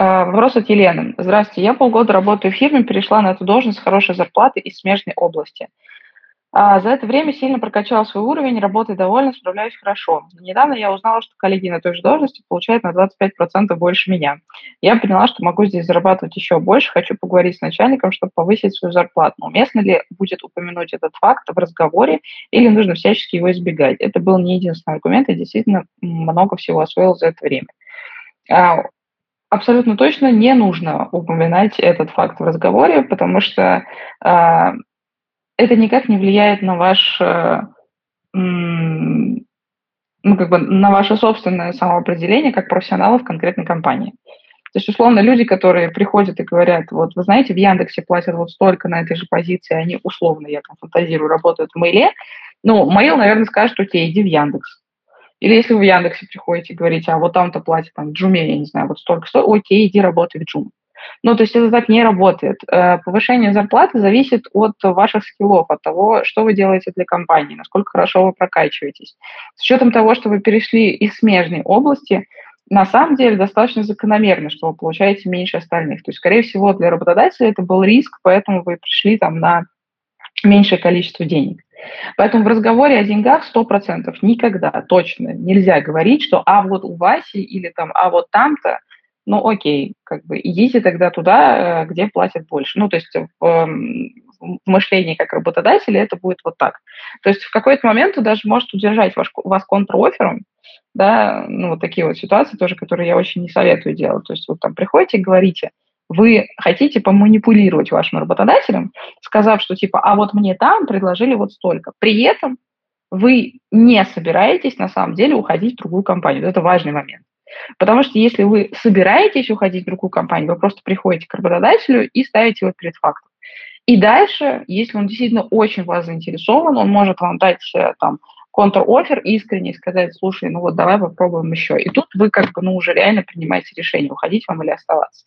Вопрос от Елены. Здравствуйте, я полгода работаю в фирме, перешла на эту должность с хорошей зарплатой из смежной области. А за это время сильно прокачала свой уровень, работаю довольно, справляюсь хорошо. Недавно я узнала, что коллеги на той же должности получают на 25% больше меня. Я поняла, что могу здесь зарабатывать еще больше, хочу поговорить с начальником, чтобы повысить свою зарплату. Но уместно ли будет упомянуть этот факт в разговоре или нужно всячески его избегать? Это был не единственный аргумент, я действительно много всего освоил за это время. Абсолютно точно не нужно упоминать этот факт в разговоре, потому что э, это никак не влияет на ваш, э, ну, как бы на ваше собственное самоопределение как профессионала в конкретной компании. То есть, условно, люди, которые приходят и говорят, вот, вы знаете, в Яндексе платят вот столько на этой же позиции, они условно, я там фантазирую, работают в Мейле, ну, Мейл, наверное, скажет, окей, иди в Яндекс. Или если вы в Яндексе приходите и говорите, а вот там-то платят, там, в Джуме, я не знаю, вот столько стоит, окей, иди работай в Джум. Ну, то есть это так не работает. Э, повышение зарплаты зависит от ваших скиллов, от того, что вы делаете для компании, насколько хорошо вы прокачиваетесь. С учетом того, что вы перешли из смежной области, на самом деле достаточно закономерно, что вы получаете меньше остальных. То есть, скорее всего, для работодателя это был риск, поэтому вы пришли там на меньшее количество денег. Поэтому в разговоре о деньгах 100% никогда точно нельзя говорить, что «а вот у Васи» или там «а вот там-то», ну окей, как бы идите тогда туда, э, где платят больше. Ну, то есть в, эм, в мышлении как работодателя это будет вот так. То есть в какой-то момент вы даже может удержать ваш, вас контрофером, да, ну, вот такие вот ситуации тоже, которые я очень не советую делать. То есть вы там приходите и говорите – вы хотите поманипулировать вашим работодателем, сказав, что типа, а вот мне там предложили вот столько. При этом вы не собираетесь на самом деле уходить в другую компанию. Это важный момент. Потому что если вы собираетесь уходить в другую компанию, вы просто приходите к работодателю и ставите его перед фактом. И дальше, если он действительно очень вас заинтересован, он может вам дать э, там контр-офер искренне сказать, слушай, ну вот давай попробуем еще. И тут вы как бы, ну, уже реально принимаете решение, уходить вам или оставаться.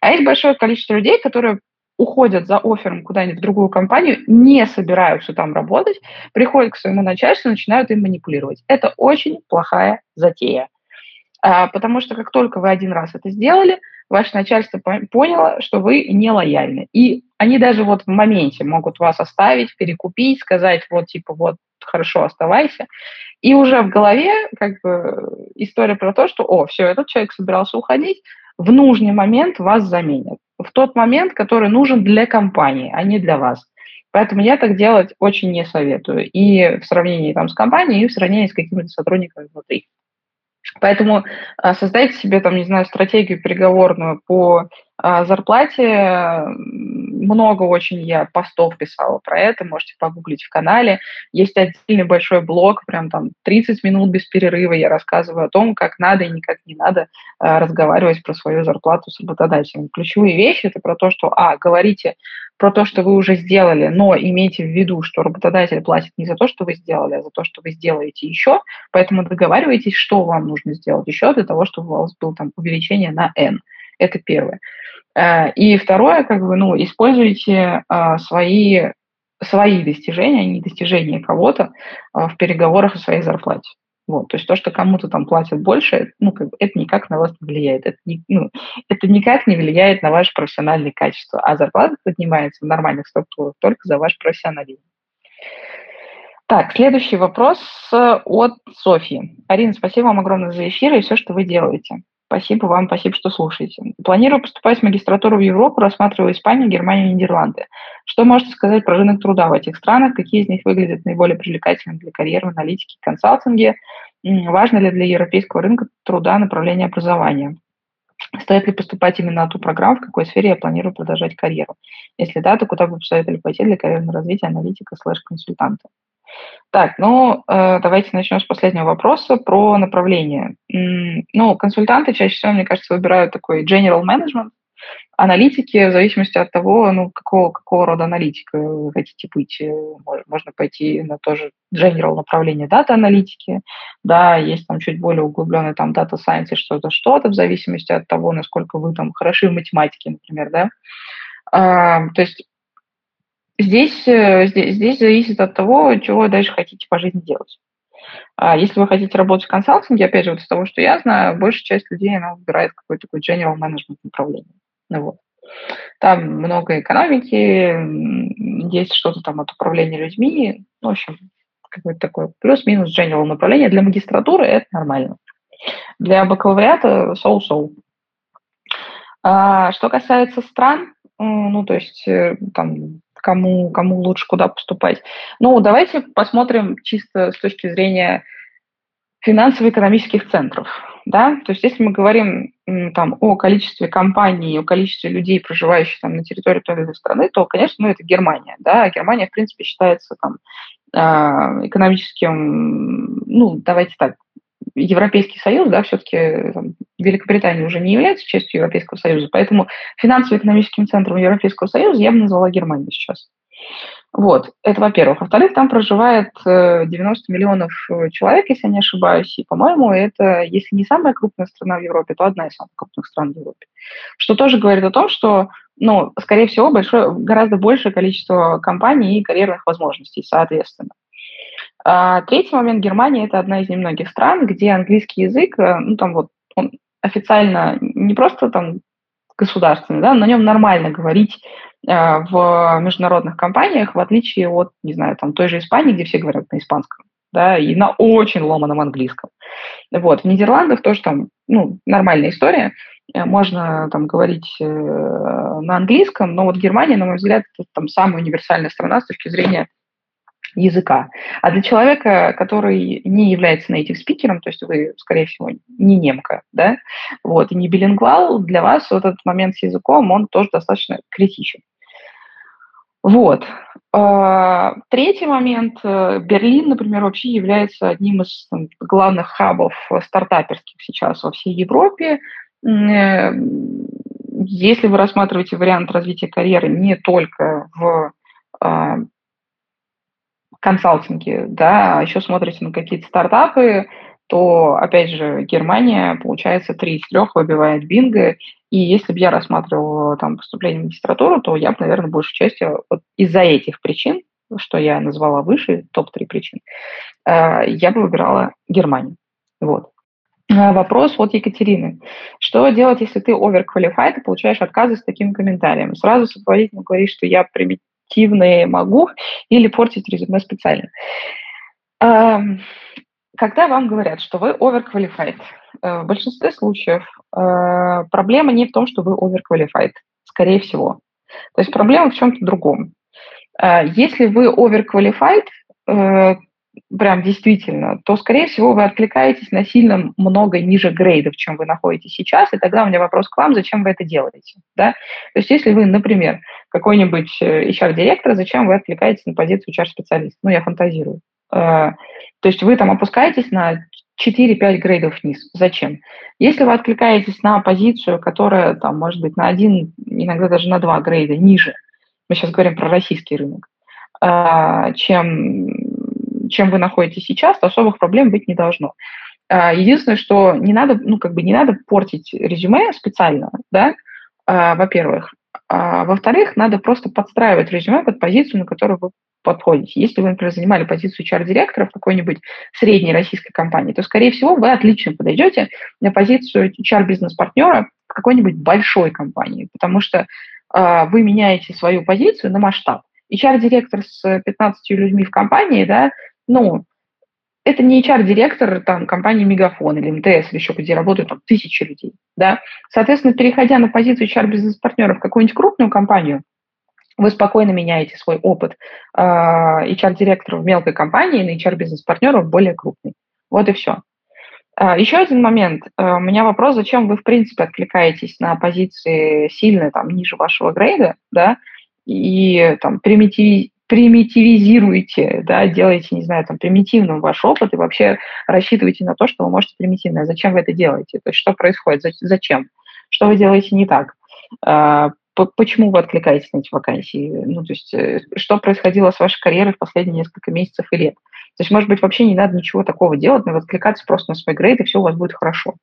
А есть большое количество людей, которые уходят за оффером куда-нибудь в другую компанию, не собираются там работать, приходят к своему начальству, начинают им манипулировать. Это очень плохая затея. А, потому что как только вы один раз это сделали, ваше начальство поняло, что вы не лояльны. И они даже вот в моменте могут вас оставить, перекупить, сказать, вот типа, вот хорошо, оставайся. И уже в голове как бы история про то, что, о, все, этот человек собирался уходить, в нужный момент вас заменят. В тот момент, который нужен для компании, а не для вас. Поэтому я так делать очень не советую. И в сравнении там, с компанией, и в сравнении с какими-то сотрудниками внутри. Поэтому а, создайте себе, там, не знаю, стратегию переговорную по зарплате много очень я постов писала про это, можете погуглить в канале. Есть отдельный большой блог, прям там 30 минут без перерыва я рассказываю о том, как надо и никак не надо а, разговаривать про свою зарплату с работодателем. Ключевые вещи – это про то, что, а, говорите про то, что вы уже сделали, но имейте в виду, что работодатель платит не за то, что вы сделали, а за то, что вы сделаете еще, поэтому договаривайтесь, что вам нужно сделать еще для того, чтобы у вас было там увеличение на N. Это первое. Э, и второе, как бы, ну, используйте а, свои, свои достижения, а не достижения кого-то а, в переговорах о своей зарплате. Вот, то есть то, что кому-то там платят больше, ну, как бы это никак на вас не влияет. Это, не, ну, это никак не влияет на ваше профессиональное качество. А зарплата поднимается в нормальных структурах только за ваш профессионализм. Так, следующий вопрос от Софьи. Арина, спасибо вам огромное за эфир и все, что вы делаете. Спасибо вам, спасибо, что слушаете. Планирую поступать в магистратуру в Европу, рассматриваю Испанию, Германию, Нидерланды. Что можете сказать про рынок труда в этих странах? Какие из них выглядят наиболее привлекательными для карьеры в аналитике и консалтинге? Важно ли для европейского рынка труда направление образования? Стоит ли поступать именно на ту программу, в какой сфере я планирую продолжать карьеру? Если да, то куда бы посоветовали пойти для карьерного развития аналитика слэш-консультанта? Так, ну, э, давайте начнем с последнего вопроса про направление. Ну, консультанты чаще всего, мне кажется, выбирают такой general management, аналитики в зависимости от того, ну, какого, какого рода аналитика вы хотите быть. Э, можно пойти на тоже general направление дата-аналитики, да, есть там чуть более углубленный там дата science что-то, что-то, в зависимости от того, насколько вы там хороши в математике, например, да. То есть Здесь, э, здесь, здесь зависит от того, чего дальше хотите по жизни делать. А если вы хотите работать в консалтинге, опять же, вот из того, что я знаю, большая часть людей, она выбирает какой-то такой general management направление. Ну, вот. Там много экономики, есть что-то там от управления людьми, ну, в общем, какое-то такое плюс-минус general направление. Для магистратуры это нормально. Для бакалавриата соу-соу. А, что касается стран, ну, то есть э, там кому, кому лучше куда поступать. Ну, давайте посмотрим чисто с точки зрения финансово-экономических центров. Да? То есть если мы говорим там, о количестве компаний, о количестве людей, проживающих там, на территории той или иной страны, то, конечно, ну, это Германия. Да? Германия, в принципе, считается там, а, экономическим, ну, давайте так, Европейский Союз, да, все-таки Великобритания уже не является частью Европейского Союза, поэтому финансово-экономическим центром Европейского Союза я бы назвала Германию сейчас. Вот, это во-первых. Во-вторых, там проживает 90 э, миллионов э, человек, если я не ошибаюсь, и, по-моему, это, если не самая крупная страна в Европе, то одна из самых крупных стран в Европе. Что тоже говорит о том, что, ну, скорее всего, большое, гораздо большее количество компаний и карьерных возможностей, соответственно. А, третий момент. Германия – это одна из немногих стран, где английский язык, э, ну, там вот, он официально не просто там государственный, да, на нем нормально говорить э, в международных компаниях, в отличие от, не знаю, там той же Испании, где все говорят на испанском, да, и на очень ломаном английском. Вот, в Нидерландах тоже там, ну, нормальная история, э, можно там говорить э, на английском, но вот Германия, на мой взгляд, это там самая универсальная страна с точки зрения языка. А для человека, который не является native спикером, то есть вы, скорее всего, не немка, да, вот, и не билингвал, для вас вот этот момент с языком, он тоже достаточно критичен. Вот. А, третий момент. Берлин, например, вообще является одним из там, главных хабов стартаперских сейчас во всей Европе. Э, если вы рассматриваете вариант развития карьеры не только в а, консалтинге, да, а еще смотрите на какие-то стартапы, то, опять же, Германия, получается, три из трех выбивает бинго. И если бы я рассматривала там поступление в магистратуру, то я бы, наверное, большей частью вот из-за этих причин, что я назвала выше, топ-3 причин, э, я бы выбирала Германию. Вот. Э, вопрос от Екатерины. Что делать, если ты overqualified и получаешь отказы с таким комментарием? Сразу сопроводительно говоришь, что я активные могу или портить резюме специально. Когда вам говорят, что вы overqualified, э, в большинстве случаев э, проблема не в том, что вы overqualified, скорее всего. То есть проблема в чем-то другом. Э, если вы overqualified, прям действительно, то, скорее всего, вы откликаетесь на сильно много ниже грейдов, чем вы находитесь сейчас, и тогда у меня вопрос к вам, зачем вы это делаете, да? То есть если вы, например, какой-нибудь э, HR-директор, зачем вы откликаетесь на позицию HR-специалиста? Ну, я фантазирую. Э, то есть вы там опускаетесь на 4-5 грейдов вниз. Зачем? Если вы откликаетесь на позицию, которая там может быть на один, иногда даже на два грейда ниже, мы сейчас говорим про российский рынок, э, чем, чем вы находитесь сейчас, то особых проблем быть не должно. Э, единственное, что не надо, ну, как бы не надо портить резюме специально, да, во-первых. А, во-вторых, надо просто подстраивать резюме под позицию, на которую вы подходите. Если вы, например, занимали позицию HR-директора в какой-нибудь средней российской компании, то, скорее всего, вы отлично подойдете на позицию HR-бизнес-партнера в какой-нибудь большой компании, потому что э, вы меняете свою позицию на масштаб. HR-директор с 15 людьми в компании, да, ну, это не HR-директор там, компании Мегафон или МТС или еще где работают там, тысячи людей. Да? Соответственно, переходя на позицию HR-бизнес-партнера в какую-нибудь крупную компанию, вы спокойно меняете свой опыт э, HR-директора в мелкой компании на HR-бизнес-партнера в более крупной. Вот и все. Э, еще один момент. Э, у меня вопрос, зачем вы, в принципе, откликаетесь на позиции сильно там, ниже вашего грейда, да, и там примитив, примитивизируете, да, делаете, не знаю, там, примитивным ваш опыт и вообще рассчитываете на то, что вы можете примитивно. Зачем вы это делаете? То есть что происходит? Зачем? Что вы делаете не так? почему вы откликаетесь на эти вакансии? Ну, то есть, э, что происходило с вашей карьерой в последние несколько месяцев и лет? То есть, может быть, вообще не надо ничего такого делать, надо откликаться просто на свой грейд, и все у вас будет хорошо.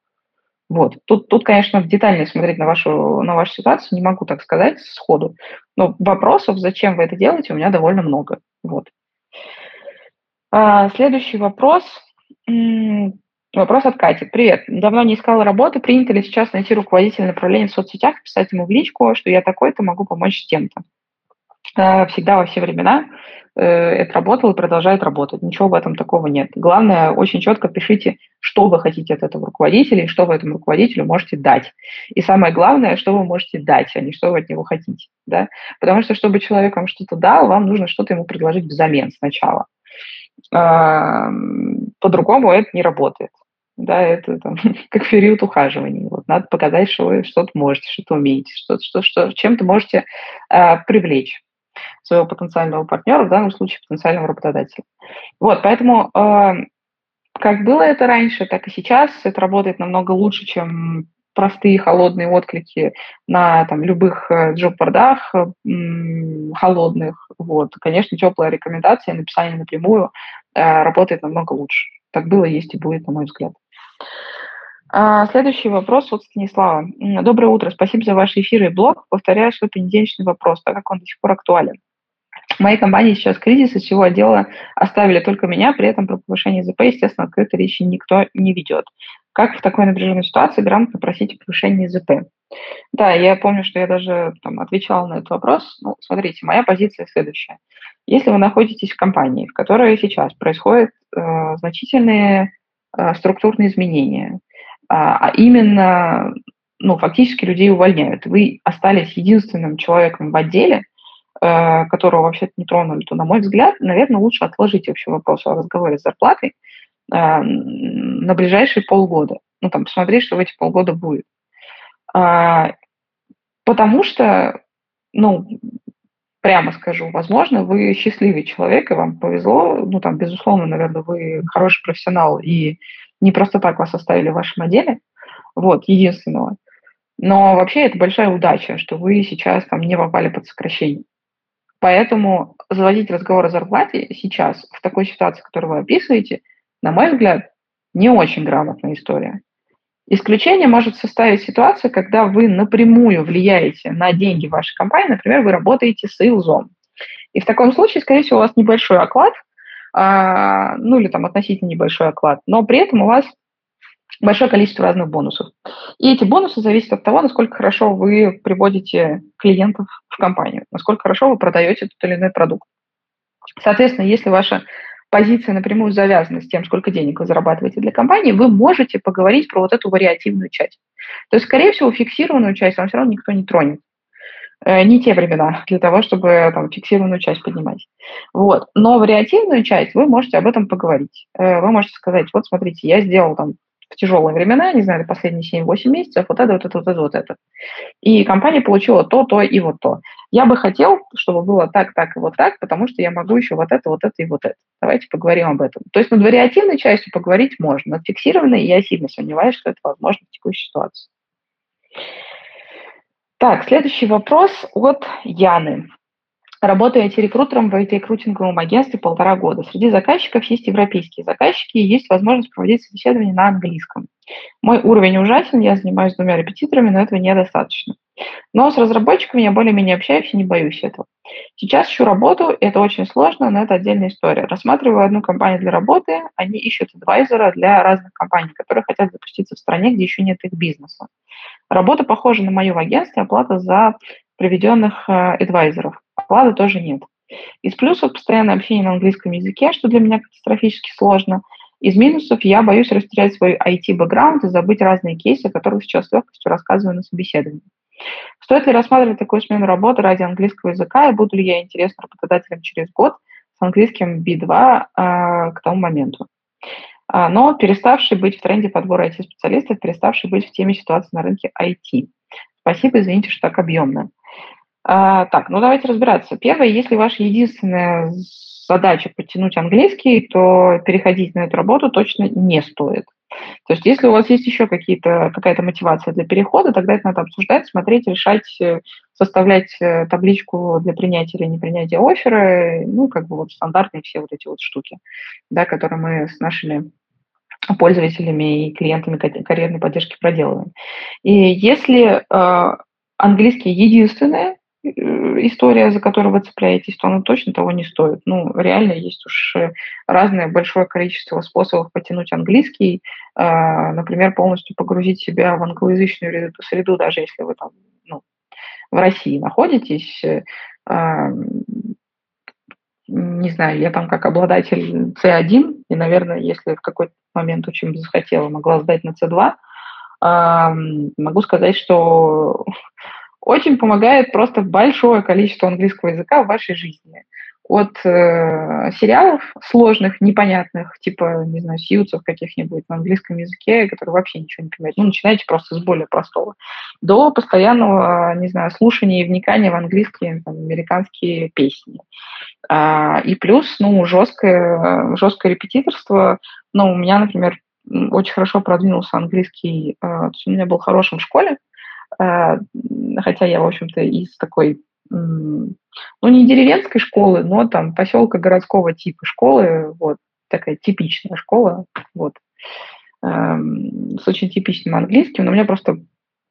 Вот. Тут, тут, конечно, детально смотреть на вашу, на вашу ситуацию, не могу так сказать сходу. Но вопросов, зачем вы это делаете, у меня довольно много. Вот. А, следующий вопрос. Вопрос от Кати. Привет. Давно не искала работы. Принято ли сейчас найти руководителя направления в соцсетях, писать ему в личку, что я такой-то, могу помочь с тем-то? А, всегда во все времена э, это работало и продолжает работать. Ничего в этом такого нет. Главное, очень четко пишите, что вы хотите от этого руководителя и что вы этому руководителю можете дать. И самое главное, что вы можете дать, а не что вы от него хотите. Да? Потому что, чтобы человек вам что-то дал, вам нужно что-то ему предложить взамен сначала. По-другому это не работает. Да, это там, как период ухаживания. Вот надо показать, что вы что-то можете, что-то умеете, что, что, что, чем-то можете э, привлечь своего потенциального партнера, в данном случае потенциального работодателя. Вот, поэтому э, как было это раньше, так и сейчас. Это работает намного лучше, чем простые холодные отклики на там, любых э, джоб-бордах холодных. Вот. Конечно, теплая рекомендация, написание напрямую э, работает намного лучше. Так было, есть и будет, на мой взгляд. А, следующий вопрос от Станислава. Доброе утро, спасибо за ваши эфиры и блог. Повторяю свой понедельничный вопрос, так как он до сих пор актуален. В моей компании сейчас кризис, из всего отдела оставили только меня, при этом про повышение ЗП, естественно, открытой речи никто не ведет. Как в такой напряженной ситуации грамотно просить о повышении ЗП? Да, я помню, что я даже там, отвечала на этот вопрос. Ну, смотрите, моя позиция следующая. Если вы находитесь в компании, в которой сейчас происходят э, значительные э, структурные изменения, а, а именно, ну, фактически людей увольняют, вы остались единственным человеком в отделе, э, которого вообще-то не тронули, то, на мой взгляд, наверное, лучше отложить вообще вопрос о разговоре с зарплатой, на ближайшие полгода. Ну, там, посмотреть, что в эти полгода будет. А, потому что, ну, прямо скажу, возможно, вы счастливый человек, и вам повезло, ну, там, безусловно, наверное, вы хороший профессионал, и не просто так вас оставили в вашем отделе, вот, единственного. Но вообще это большая удача, что вы сейчас там не попали под сокращение. Поэтому заводить разговор о зарплате сейчас, в такой ситуации, которую вы описываете, на мой взгляд, не очень грамотная история. Исключение может составить ситуация, когда вы напрямую влияете на деньги вашей компании, например, вы работаете с сейлзом. И в таком случае, скорее всего, у вас небольшой оклад, а, ну или там относительно небольшой оклад, но при этом у вас большое количество разных бонусов. И эти бонусы зависят от того, насколько хорошо вы приводите клиентов в компанию, насколько хорошо вы продаете тот или иной продукт. Соответственно, если ваша позиция напрямую завязана с тем, сколько денег вы зарабатываете для компании, вы можете поговорить про вот эту вариативную часть. То есть, скорее всего, фиксированную часть вам все равно никто не тронет. э, не те времена для того, чтобы там фиксированную часть поднимать. Вот. Но вариативную часть вы можете об этом поговорить. Э, вы можете сказать, вот смотрите, я сделал там в тяжелые времена, не знаю, последние 7-8 месяцев, вот это, вот это, вот это, вот это. И компания получила то, то и вот то. Я бы хотел, чтобы было так, так и вот так, потому что я могу еще вот это, вот это и вот это. Давайте поговорим об этом. То есть над вариативной частью поговорить можно, над фиксированной я сильно сомневаюсь, что это возможно в текущей ситуации. Так, следующий вопрос от Яны. Работаю IT-рекрутером в IT-рекрутинговом агентстве полтора года. Среди заказчиков есть европейские заказчики, и есть возможность проводить собеседование на английском. Мой уровень ужасен, я занимаюсь двумя репетиторами, но этого недостаточно. Но с разработчиками я более-менее общаюсь и не боюсь этого. Сейчас ищу работу, это очень сложно, но это отдельная история. Рассматриваю одну компанию для работы, они ищут адвайзера для разных компаний, которые хотят запуститься в стране, где еще нет их бизнеса. Работа похожа на мою в агентстве, оплата за приведенных э, адвайзеров. Оплаты тоже нет. Из плюсов постоянное общение на английском языке, что для меня катастрофически сложно. Из минусов я боюсь растерять свой IT-бэкграунд и забыть разные кейсы, о которых сейчас с легкостью рассказываю на собеседовании. Стоит ли рассматривать такую смену работы ради английского языка, и буду ли я интересна работодателям через год с английским B2 э, к тому моменту? А, но переставший быть в тренде подбора IT-специалистов, переставший быть в теме ситуации на рынке IT. Спасибо, извините, что так объемно. А, так, ну давайте разбираться. Первое, если ваша единственная задача подтянуть английский, то переходить на эту работу точно не стоит. То есть если у вас есть еще какие-то, какая-то мотивация для перехода, тогда это надо обсуждать, смотреть, решать, э, составлять э, табличку для принятия или непринятия оффера, ну, как бы вот стандартные все вот эти вот штуки, да, которые мы с нашими пользователями и клиентами карьерной поддержки проделываем. И если э, английский единственное, история, за которую вы цепляетесь, то она точно того не стоит. Ну, реально есть уж э, разное большое количество способов потянуть английский, э, например, полностью погрузить себя в англоязычную среду, даже если вы там ну, в России находитесь. Не знаю, я там как обладатель C1, и, наверное, если в какой-то момент очень захотела, могла сдать на C2, могу сказать, что очень помогает просто большое количество английского языка в вашей жизни. От э, сериалов сложных, непонятных, типа, не знаю, сьюцев каких-нибудь на английском языке, которые вообще ничего не понимают. Ну, начинайте просто с более простого. До постоянного, не знаю, слушания и вникания в английские, там, американские песни. А, и плюс, ну, жесткое, жесткое репетиторство. Ну, у меня, например, очень хорошо продвинулся английский, есть у меня был хорошим в школе, а, хотя я, в общем-то, из такой, ну, не деревенской школы, но там поселка городского типа школы, вот, такая типичная школа, вот, эм, с очень типичным английским, но у меня просто,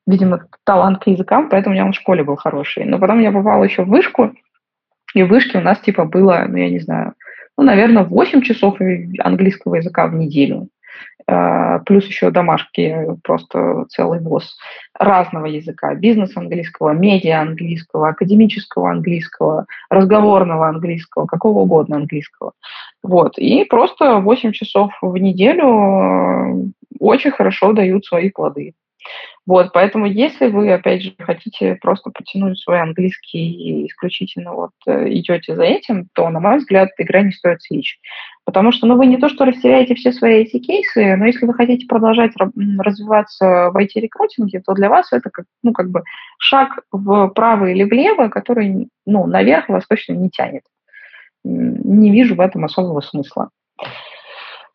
видимо, талант к языкам, поэтому у меня он в школе был хороший. Но потом я попала еще в вышку, и в вышке у нас, типа, было, ну, я не знаю, ну, наверное, 8 часов английского языка в неделю. А, плюс еще домашки, просто целый ВОЗ разного языка, бизнес английского, медиа английского, академического английского, разговорного английского, какого угодно английского. Вот. И просто 8 часов в неделю э, очень хорошо дают свои плоды. Вот, поэтому если вы, опять же, хотите просто потянуть свой английский и исключительно вот э, идете за этим, то, на мой взгляд, игра не стоит свеч. Потому что, ну, вы не то, что растеряете все свои эти кейсы, но если вы хотите продолжать развиваться в IT-рекрутинге, то для вас это, как, ну, как бы шаг вправо или влево, который, ну, наверх вас точно не тянет. Не вижу в этом особого смысла.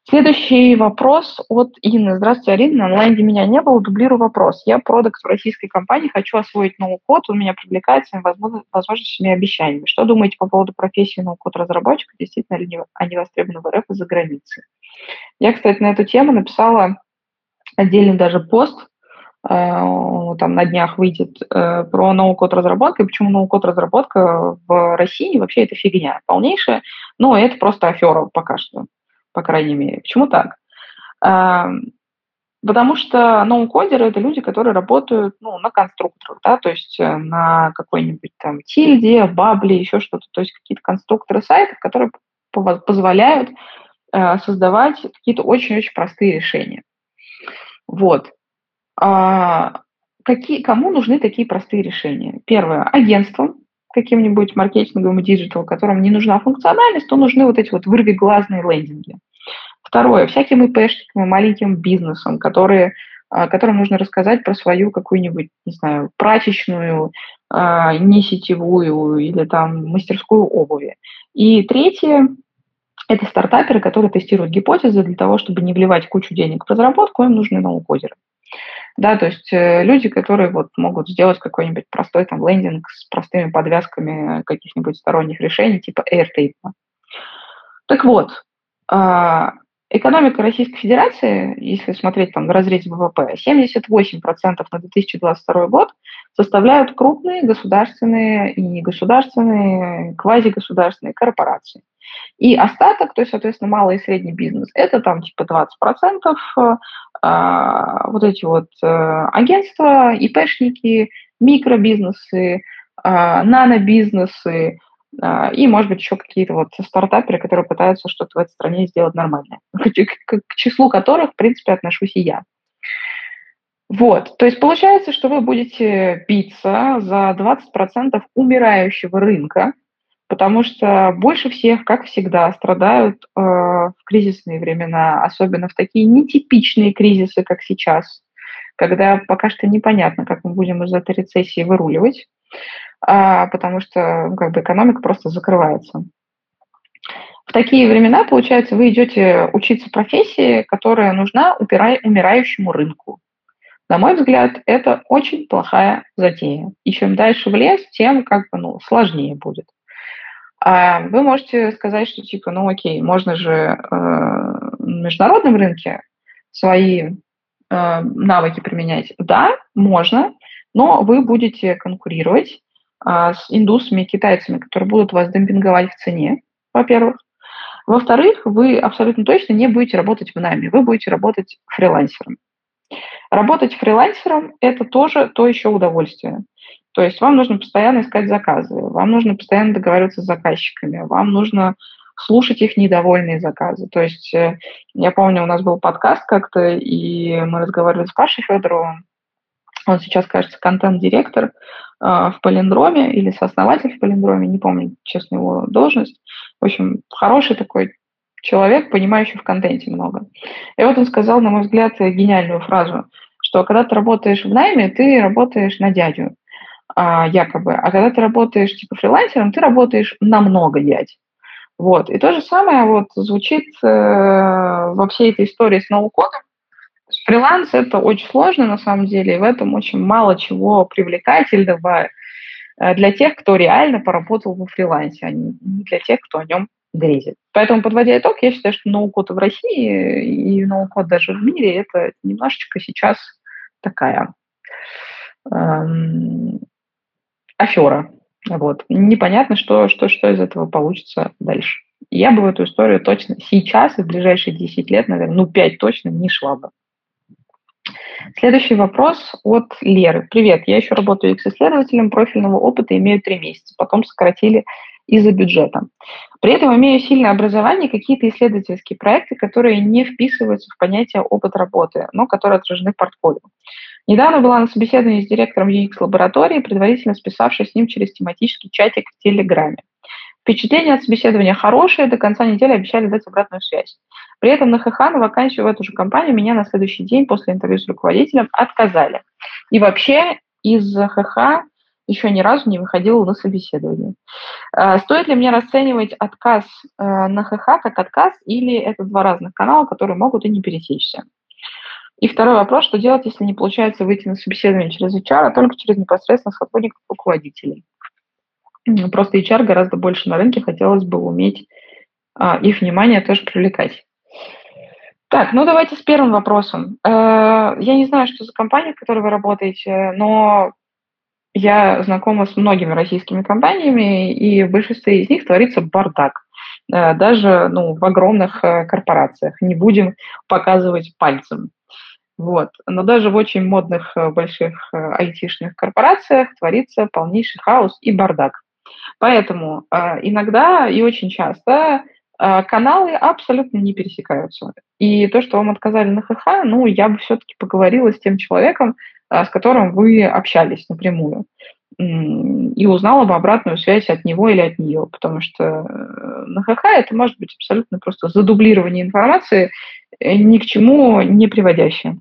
Следующий вопрос от Инны. Здравствуйте, Арина. На онлайне меня не было. Дублирую вопрос. Я продукт в российской компании, хочу освоить ноу-код. Он меня привлекает своими возможностями и обещаниями. Что думаете по поводу профессии ноу-код разработчика? Действительно ли они востребованы в РФ и за границей? Я, кстати, на эту тему написала отдельный даже пост, э, там на днях выйдет, э, про ноу-код разработку, и почему ноу-код разработка в России вообще это фигня полнейшая, но это просто афера пока что по крайней мере. Почему так? Потому что ноу-кодеры – это люди, которые работают ну, на конструкторах, да, то есть э, на какой-нибудь там тильде, бабле, еще что-то. То есть какие-то конструкторы сайтов, которые позволяют э, создавать какие-то очень-очень простые решения. Вот. А, какие, кому нужны такие простые решения? Первое, агентствам, каким-нибудь маркетинговым digital, которым не нужна функциональность, то нужны вот эти вот вырви-глазные лендинги. Второе, всяким ИПшникам, маленьким бизнесам, которые, а, которым нужно рассказать про свою какую-нибудь, не знаю, прачечную, а, не сетевую или там мастерскую обуви. И третье, это стартаперы, которые тестируют гипотезы для того, чтобы не вливать кучу денег в разработку, им нужны ноу-кодеры. Да, то есть э, люди, которые вот могут сделать какой-нибудь простой там лендинг с простыми подвязками каких-нибудь сторонних решений, типа Airtable. Так вот, э, экономика Российской Федерации, если смотреть там в разрезе ВВП, 78% на 2022 год составляют крупные государственные и негосударственные, квазигосударственные корпорации. И остаток, то есть, соответственно, малый и средний бизнес, это там типа 20%, э, а, вот эти вот э, агентства, ИПшники, микробизнесы, э, нанобизнесы, и, может быть, еще какие-то вот стартаперы, которые пытаются что-то в этой стране сделать нормальное, к, числу которых, в принципе, отношусь и я. Вот, то есть получается, что вы будете биться за 20% умирающего рынка, потому что больше всех, как всегда, страдают э, в кризисные времена, особенно в такие нетипичные кризисы, как сейчас, когда пока что непонятно, как мы будем из этой рецессии выруливать, потому что ну, как бы экономика просто закрывается. В такие времена, получается, вы идете учиться профессии, которая нужна умирающему рынку. На мой взгляд, это очень плохая затея. И чем дальше в лес, тем как бы, ну, сложнее будет. А вы можете сказать, что типа, ну окей, можно же э, на международном рынке свои э, навыки применять. Да, можно, но вы будете конкурировать э, с индусами, китайцами, которые будут вас демпинговать в цене, во-первых. Во-вторых, вы абсолютно точно не будете работать в найме, вы будете работать фрилансером. Работать фрилансером – это тоже то еще удовольствие. То есть вам нужно постоянно искать заказы, вам нужно постоянно договариваться с заказчиками, вам нужно слушать их недовольные заказы. То есть э, я помню, у нас был подкаст как-то, и мы разговаривали с Пашей Федоровым. Он сейчас, кажется, контент-директор э, в Полиндроме или сооснователь в Полиндроме, не помню, честно, его должность. В общем, хороший такой человек, понимающий в контенте много. И вот он сказал, на мой взгляд, гениальную фразу, что когда ты работаешь в найме, ты работаешь на дядю а, якобы. А когда ты работаешь типа фрилансером, ты работаешь на много дядь. Вот. И то же самое вот звучит э, во всей этой истории с ноу-кодом. Фриланс – это очень сложно на самом деле, и в этом очень мало чего привлекательного э, для тех, кто реально поработал во фрилансе, а не для тех, кто о нем грезит. Поэтому, подводя итог, я считаю, что ноу-код в России и ноу-код даже в мире – это немножечко сейчас такая эм, афера. Вот. Непонятно, что, что, что из этого получится дальше. Я бы в эту историю точно сейчас и в ближайшие 10 лет, наверное, ну 5 точно не шла бы. Следующий вопрос от Леры. Привет, я еще работаю X-исследователем профильного опыта, имею 3 месяца. Потом сократили из-за бюджета. При этом имею сильное образование, какие-то исследовательские проекты, которые не вписываются в понятие опыт работы, но которые отражены в портфолио. Недавно была на собеседовании с директором UX-лаборатории, предварительно списавшись с ним через тематический чатик в Телеграме. Впечатление от собеседования хорошее, до конца недели обещали дать обратную связь. При этом на ХХ на вакансию в эту же компанию меня на следующий день после интервью с руководителем отказали. И вообще из ХХ еще ни разу не выходила на собеседование. А, стоит ли мне расценивать отказ э, на ХХ как отказ или это два разных канала, которые могут и не пересечься? И второй вопрос, что делать, если не получается выйти на собеседование через HR, а только через непосредственно сотрудников руководителей? Просто HR гораздо больше на рынке, хотелось бы уметь а, их внимание тоже привлекать. Так, ну давайте с первым вопросом. Э, я не знаю, что за компания, в которой вы работаете, но я знакома с многими российскими компаниями, и в большинстве из них творится бардак. Э, даже ну, в огромных э, корпорациях. Не будем показывать пальцем. Вот. Но даже в очень модных больших айтишных корпорациях творится полнейший хаос и бардак. Поэтому э, иногда и очень часто каналы абсолютно не пересекаются. И то, что вам отказали на ХХ, ну, я бы все-таки поговорила с тем человеком, с которым вы общались напрямую и узнала бы обратную связь от него или от нее, потому что э, на ХХ это может быть абсолютно просто задублирование информации, э, ни к чему не приводящее.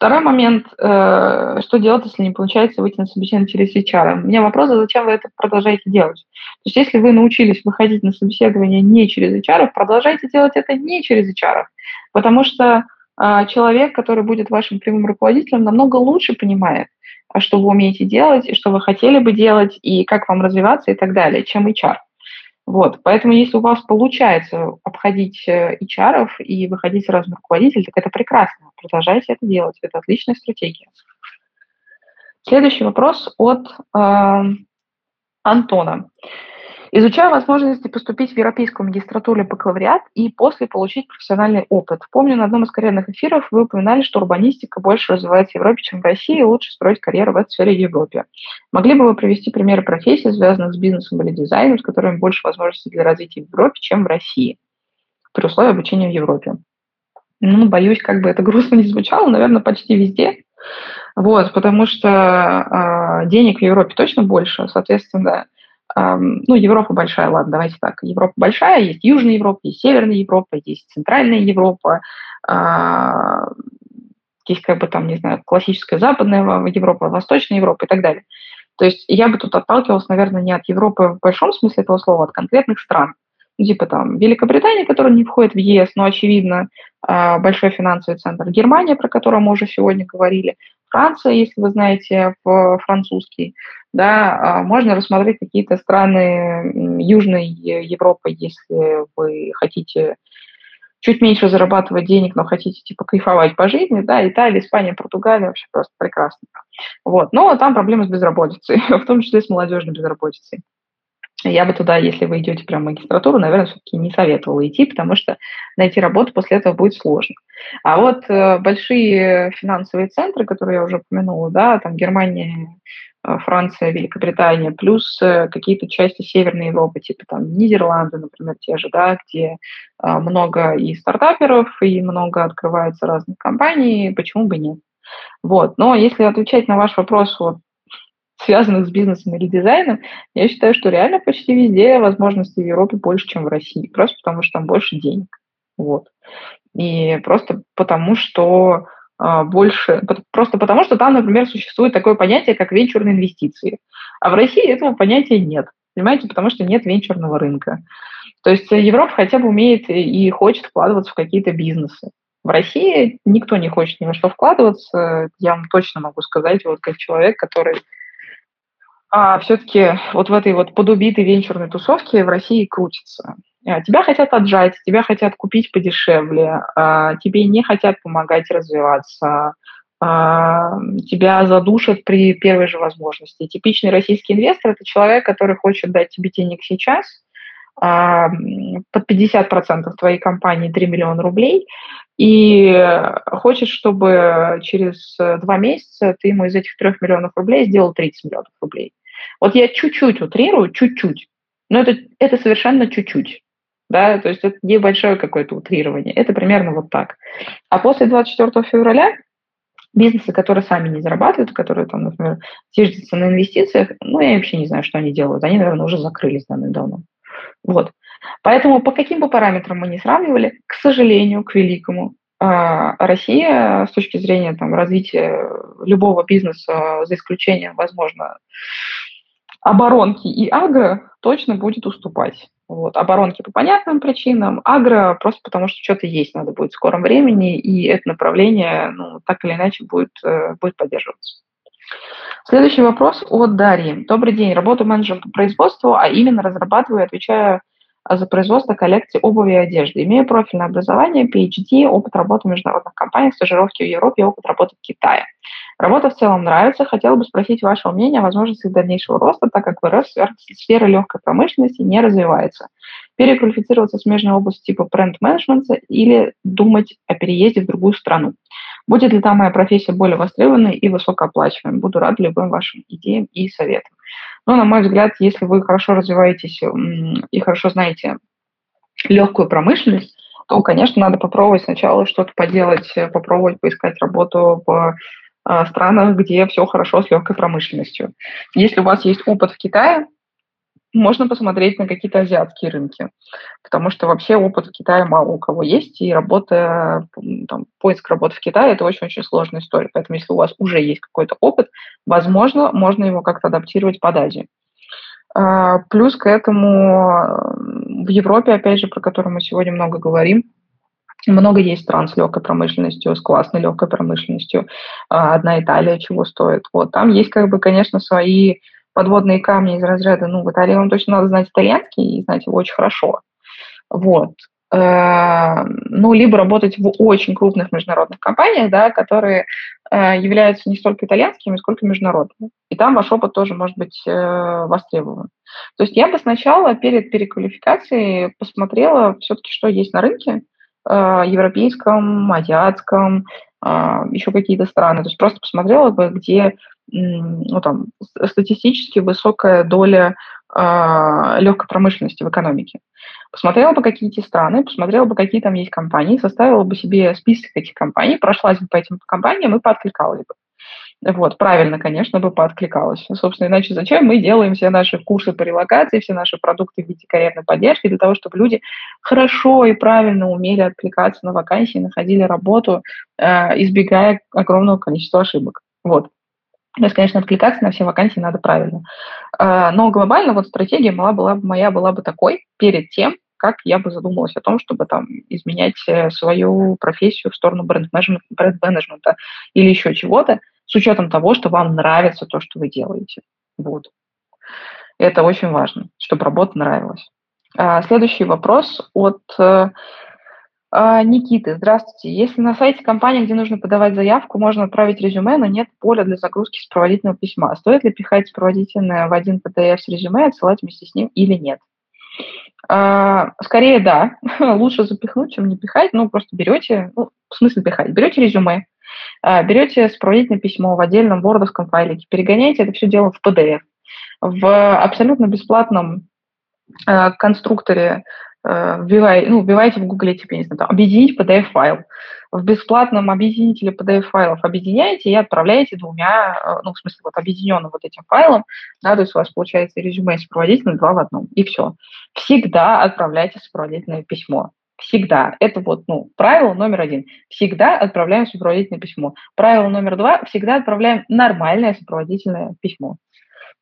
Второй момент, э, что делать, если не получается выйти на собеседование через HR? У меня вопрос, а зачем вы это продолжаете делать? То есть если вы научились выходить на собеседование не через HR, продолжайте делать это не через HR, потому что человек, который будет вашим прямым руководителем, намного лучше понимает, а что вы умеете делать, и что вы хотели бы делать, и как вам развиваться и так далее, чем HR. Вот, поэтому если у вас получается обходить э, HR и выходить сразу на руководитель, так это прекрасно. Продолжайте это делать. Это отличная стратегия. Следующий вопрос от э, Антона. Изучаю возможности поступить в европейскую магистратуру или бакалавриат и после получить профессиональный опыт. Помню, на одном из карьерных эфиров вы упоминали, что урбанистика больше развивается в Европе, чем в России, и лучше строить карьеру в этой сфере Европе. Могли бы вы привести примеры профессий, связанных с бизнесом или дизайном, с которыми больше возможностей для развития в Европе, чем в России, при условии обучения в Европе? Ну, боюсь, как бы это грустно не звучало, наверное, почти везде. Вот, потому что э, денег в Европе точно больше, соответственно, ну, Европа большая, ладно, давайте так. Европа большая, есть Южная Европа, есть Северная Европа, есть Центральная Европа, а, есть как бы там, не знаю, классическая Западная Европа, Восточная Европа и так далее. То есть я бы тут отталкивалась, наверное, не от Европы в большом смысле этого слова, а от конкретных стран. Ну, типа там Великобритания, которая не входит в ЕС, но, очевидно, а, большой финансовый центр. Германия, про которую мы уже сегодня говорили. Франция, если вы знаете французский да, а, можно рассмотреть какие-то страны Южной Европы, если вы хотите чуть меньше зарабатывать денег, но хотите типа кайфовать по жизни, да, Италия, Испания, Португалия вообще просто прекрасно. Вот. Но там проблемы с безработицей, в том числе с молодежной безработицей. Я бы туда, если вы идете прям в магистратуру, наверное, все-таки не советовала идти, потому что найти работу после этого будет сложно. А вот э, большие финансовые центры, которые я уже упомянула, да, там Германия, Франция, Великобритания, плюс э, какие-то части Северной Европы, типа там Нидерланды, например, те же, да, где э, много и стартаперов, и много открывается разных компаний, почему бы нет. Вот. Но если отвечать на ваш вопрос, вот, связанных с бизнесом или дизайном, я считаю, что реально почти везде возможности в Европе больше, чем в России, просто потому что там больше денег. Вот. И просто потому, что больше, просто потому что там, например, существует такое понятие, как венчурные инвестиции. А в России этого понятия нет, понимаете, потому что нет венчурного рынка. То есть Европа хотя бы умеет и хочет вкладываться в какие-то бизнесы. В России никто не хочет ни во что вкладываться, я вам точно могу сказать, вот как человек, который а, все-таки вот в этой вот подубитой венчурной тусовке в России крутится. А, тебя хотят отжать, тебя хотят купить подешевле, а, тебе не хотят помогать развиваться, а, тебя задушат при первой же возможности. Типичный российский инвестор – это человек, который хочет дать тебе денег сейчас, под 50% твоей компании 3 миллиона рублей, и хочет, чтобы через два месяца ты ему из этих 3 миллионов рублей сделал 30 миллионов рублей. Вот я чуть-чуть утрирую, чуть-чуть, но это, это совершенно чуть-чуть да, то есть это небольшое какое-то утрирование, это примерно вот так. А после 24 февраля бизнесы, которые сами не зарабатывают, которые там, например, зиждятся на инвестициях, ну, я вообще не знаю, что они делают, они, наверное, уже закрылись давным-давно. Вот. Поэтому по каким бы параметрам мы не сравнивали, к сожалению, к великому, а, Россия с точки зрения там, развития любого бизнеса, за исключением, возможно, оборонки и агро, точно будет уступать. Вот. Оборонки по понятным причинам, агро просто потому, что что-то есть надо будет в скором времени, и это направление ну, так или иначе будет, э, будет поддерживаться. Следующий вопрос от Дарьи. Добрый день. Работаю менеджером по производству, а именно разрабатываю и отвечаю за производство коллекции обуви и одежды. Имею профильное образование, PhD, опыт работы в международных компаниях, стажировки в Европе опыт работы в Китае. Работа в целом нравится. Хотела бы спросить вашего мнения о возможностях дальнейшего роста, так как в РФ сфера легкой промышленности не развивается. Переквалифицироваться в смежной области типа бренд-менеджмента или думать о переезде в другую страну. Будет ли там моя профессия более востребованной и высокооплачиваемой? Буду рад любым вашим идеям и советам. Но, на мой взгляд, если вы хорошо развиваетесь и хорошо знаете легкую промышленность, то, конечно, надо попробовать сначала что-то поделать, попробовать поискать работу в э, странах, где все хорошо с легкой промышленностью. Если у вас есть опыт в Китае, можно посмотреть на какие-то азиатские рынки, потому что вообще опыт в Китае мало у кого есть, и работа, там, поиск работы в Китае – это очень-очень сложная история. Поэтому если у вас уже есть какой-то опыт, возможно, можно его как-то адаптировать под Азию. А, плюс к этому в Европе, опять же, про которую мы сегодня много говорим, много есть стран с легкой промышленностью, с классной легкой промышленностью. А, одна Италия чего стоит. Вот там есть, как бы, конечно, свои подводные камни из разряда, ну, в Италии вам точно надо знать итальянский и знать его очень хорошо. Вот. Э, ну, либо работать в очень крупных международных компаниях, да, которые э, являются не столько итальянскими, сколько международными. И там ваш опыт тоже может быть э, востребован. То есть я бы сначала перед переквалификацией посмотрела все-таки, что есть на рынке, европейском, азиатском, еще какие-то страны. То есть просто посмотрела бы, где ну, там, статистически высокая доля э, легкой промышленности в экономике. Посмотрела бы какие-то страны, посмотрела бы, какие там есть компании, составила бы себе список этих компаний, прошлась бы по этим компаниям и пооткликалась бы. Вот, правильно, конечно, бы пооткликалась. Собственно, иначе зачем мы делаем все наши курсы по релокации, все наши продукты в виде карьерной поддержки для того, чтобы люди хорошо и правильно умели откликаться на вакансии, находили работу, э, избегая огромного количества ошибок. Вот. То есть, конечно, откликаться на все вакансии надо правильно. А, но глобально вот стратегия моя была, моя была бы такой перед тем, как я бы задумалась о том, чтобы там изменять э, свою профессию в сторону бренд-менеджмента, или еще чего-то, с учетом того, что вам нравится то, что вы делаете. Вот. Это очень важно, чтобы работа нравилась. А, следующий вопрос от э, Никиты, здравствуйте. Если на сайте компании, где нужно подавать заявку, можно отправить резюме, но нет поля для загрузки сопроводительного письма, стоит ли пихать сопроводительное в один PDF с резюме и отсылать вместе с ним или нет? А, скорее, да. Лучше запихнуть, чем не пихать. Ну, просто берете, ну, в смысле пихать, берете резюме, а, берете сопроводительное письмо в отдельном вордовском файлике, перегоняете это все дело в PDF. В абсолютно бесплатном конструкторе вбивай, ну, вбивайте в Гугле, типа, не знаю, там, объединить PDF-файл. В бесплатном объединителе PDF-файлов объединяете и отправляете двумя, э, ну, в смысле, вот объединенным вот этим файлом, да, то есть у вас получается резюме сопроводительное два в одном, и все. Всегда отправляйте сопроводительное письмо. Всегда. Это вот, ну, правило номер один. Всегда отправляем сопроводительное письмо. Правило номер два. Всегда отправляем нормальное сопроводительное письмо.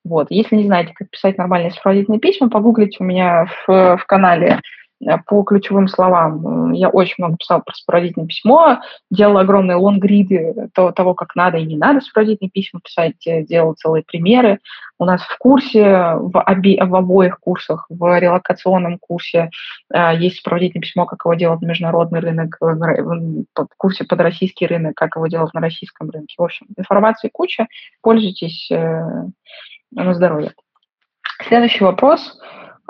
Вот. Если не знаете, как писать нормальные сопроводительные письма, погуглите у меня в, в канале э, по ключевым словам. Я очень много писала про сопроводительное письмо, делала огромные лонгриды того, как надо и не надо сопроводительные письма писать, э, делала целые примеры. У нас в курсе, в, оби, в обоих курсах, в релокационном курсе э, есть сопроводительное письмо, как его делать на международный рынок, в курсе под российский рынок, как его делать на российском рынке. В общем, информации куча, пользуйтесь на здоровье. Следующий вопрос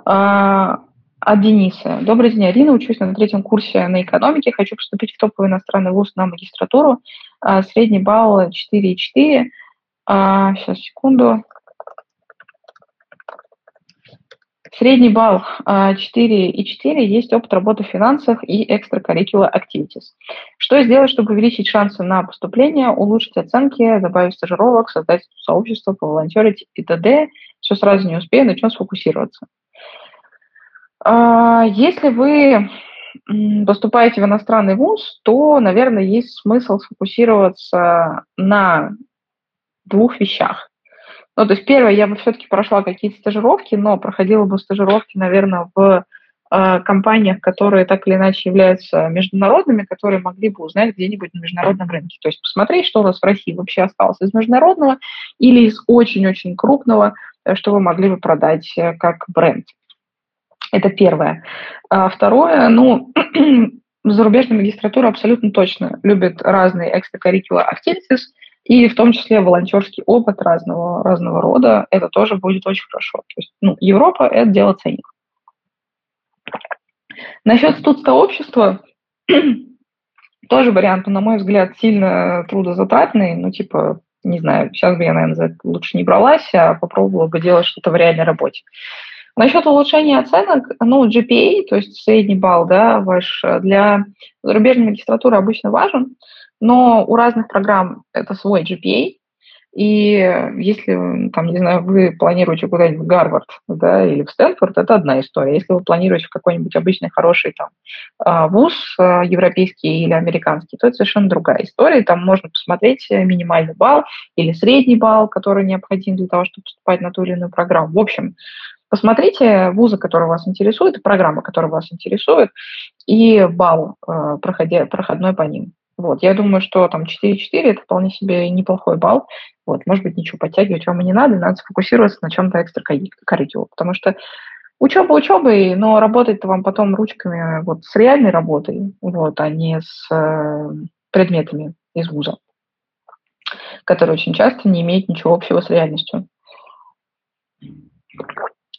а, от Дениса. Добрый день, Арина. Учусь на третьем курсе на экономике. Хочу поступить в топовый иностранный вуз на магистратуру. А, средний балл 4,4. Сейчас, а, секунду. Средний балл 4,4, есть опыт работы в финансах и extracurricular activities. Что сделать, чтобы увеличить шансы на поступление, улучшить оценки, добавить стажировок, создать сообщество, поволонтерить и т.д. Все сразу не успею, начнем сфокусироваться. Если вы поступаете в иностранный вуз, то, наверное, есть смысл сфокусироваться на двух вещах. Ну, то есть первое, я бы все-таки прошла какие-то стажировки, но проходила бы стажировки, наверное, в э, компаниях, которые так или иначе являются международными, которые могли бы узнать где-нибудь на международном рынке. То есть посмотреть, что у вас в России вообще осталось из международного или из очень-очень крупного, э, что вы могли бы продать э, как бренд. Это первое. А второе, ну, зарубежная магистратура абсолютно точно любит разные extracurricular activities – и в том числе волонтерский опыт разного, разного рода, это тоже будет очень хорошо. То есть, ну, Европа – это дело ценит. Насчет студ-сообщества тоже вариант, на мой взгляд, сильно трудозатратный, ну, типа, не знаю, сейчас бы я, наверное, лучше не бралась, а попробовала бы делать что-то в реальной работе. Насчет улучшения оценок, ну, GPA, то есть средний балл, да, ваш для зарубежной магистратуры обычно важен, но у разных программ это свой GPA, и если, там, не знаю, вы планируете куда-нибудь в Гарвард да, или в Стэнфорд, это одна история. Если вы планируете в какой-нибудь обычный хороший там, а, вуз а, европейский или американский, то это совершенно другая история. Там можно посмотреть минимальный балл или средний балл, который необходим для того, чтобы поступать на ту или иную программу. В общем, посмотрите вузы, которые вас интересуют, программы, которые вас интересуют, и балл а, проходя, проходной по ним. Вот, я думаю, что там 4-4 это вполне себе неплохой балл. Вот, может быть, ничего подтягивать вам и не надо, надо сфокусироваться на чем-то экстра кардио, потому что учеба учебой, но работать-то вам потом ручками вот с реальной работой, вот, а не с э, предметами из вуза, которые очень часто не имеют ничего общего с реальностью.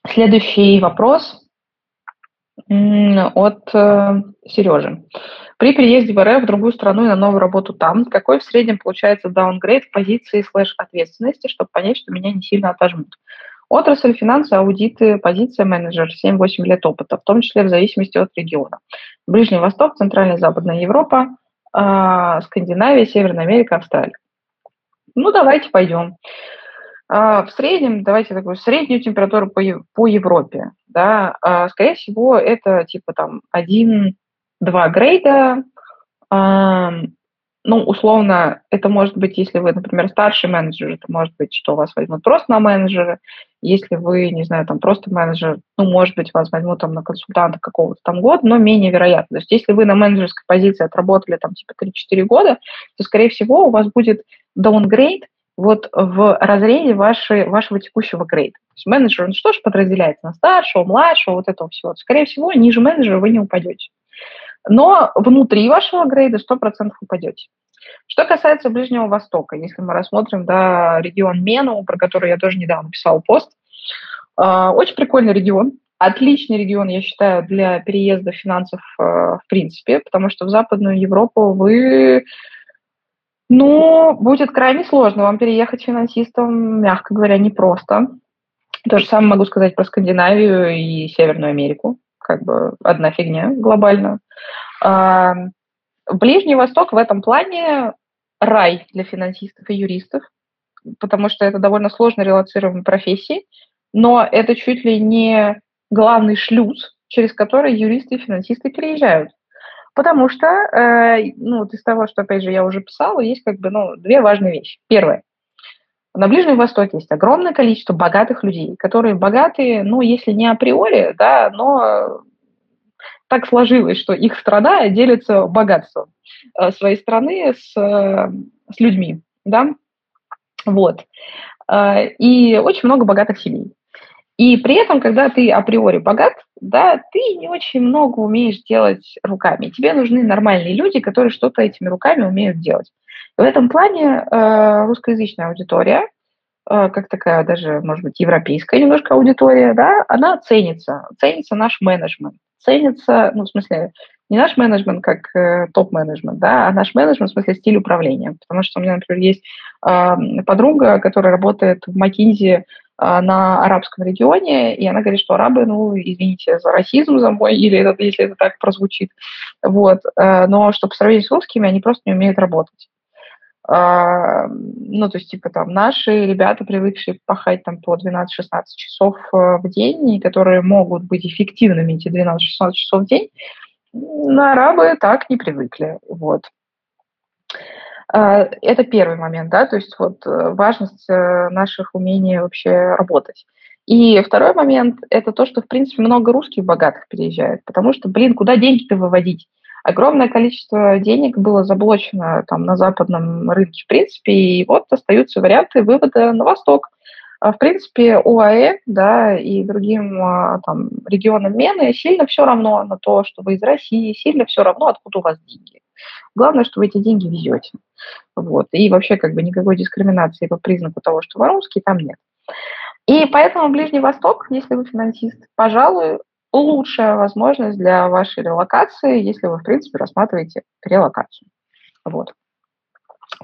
Следующий вопрос от э, Сережи. При переезде в РФ в другую страну и на новую работу там, какой в среднем получается даунгрейд в позиции слэш ответственности, чтобы понять, что меня не сильно отожмут? Отрасль, финансы, аудиты, позиция менеджер, 7-8 лет опыта, в том числе в зависимости от региона. Ближний Восток, Центральная и Западная Европа, э, Скандинавия, Северная Америка, Австралия. Ну, давайте пойдем. А, в среднем, давайте такую среднюю температуру по, по Европе, да, а, скорее всего, это типа там один-два грейда, ну, условно, это может быть, если вы, например, старший менеджер, это может быть, что вас возьмут просто на менеджера. Если вы, не знаю, там просто менеджер, ну, может быть, вас возьмут там на консультанта какого-то там года, но менее вероятно. То есть если вы на менеджерской позиции отработали там типа 3-4 года, то, скорее всего, у вас будет downgrade – вот в разрезе вашей, вашего текущего грейда. То есть менеджер, он что же подразделяется на старшего, младшего, вот этого всего. Скорее всего, ниже менеджера вы не упадете. Но внутри вашего грейда 100% упадете. Что касается Ближнего Востока, если мы рассмотрим да, регион Мену, про который я тоже недавно писал пост, э, очень прикольный регион, отличный регион, я считаю, для переезда финансов э, в принципе, потому что в Западную Европу вы ну, будет крайне сложно вам переехать финансистом, мягко говоря, непросто. То же самое могу сказать про Скандинавию и Северную Америку. Как бы одна фигня глобально. А, Ближний Восток в этом плане рай для финансистов и юристов, потому что это довольно сложно релацируемые профессии, но это чуть ли не главный шлюз, через который юристы и финансисты переезжают. Потому что, э, ну, вот из того, что, опять же, я уже писала, есть как бы, ну, две важные вещи. Первое. На Ближнем Востоке есть огромное количество богатых людей, которые богатые, ну, если не априори, да, но так сложилось, что их страна делится богатством э, своей страны с, э, с людьми, да, вот. Э, и очень много богатых семей. И при этом, когда ты априори богат, да, ты не очень много умеешь делать руками. Тебе нужны нормальные люди, которые что-то этими руками умеют делать. В этом плане э, русскоязычная аудитория, э, как такая даже, может быть, европейская немножко аудитория, да, она ценится. Ценится наш менеджмент. Ценится, ну, в смысле, не наш менеджмент как э, топ-менеджмент, да, а наш менеджмент в смысле стиль управления. Потому что у меня, например, есть э, подруга, которая работает в McKinsey а, на арабском регионе, и она говорит, что арабы, ну, извините за расизм за мой, или это, если это так прозвучит, вот, э, но что по сравнению с русскими, они просто не умеют работать. А, ну, то есть, типа, там, наши ребята, привыкшие пахать там по 12-16 часов э, в день, и которые могут быть эффективными эти 12-16 часов в день, на арабы так не привыкли, вот. А, это первый момент, да, то есть вот э, важность э, наших умений вообще работать. И второй момент – это то, что, в принципе, много русских богатых переезжает, потому что, блин, куда деньги-то выводить? Огромное количество денег было заблочено там на западном рынке, в принципе, и вот остаются варианты вывода на восток. А, в принципе, ОАЭ, да, и другим а, там регионам Мены сильно все равно на то, что вы из России, сильно все равно, откуда у вас деньги. Главное, что вы эти деньги везете. Вот. И вообще как бы никакой дискриминации по признаку того, что вы русский, там нет. И поэтому Ближний Восток, если вы финансист, пожалуй, лучшая возможность для вашей релокации, если вы, в принципе, рассматриваете релокацию. Вот.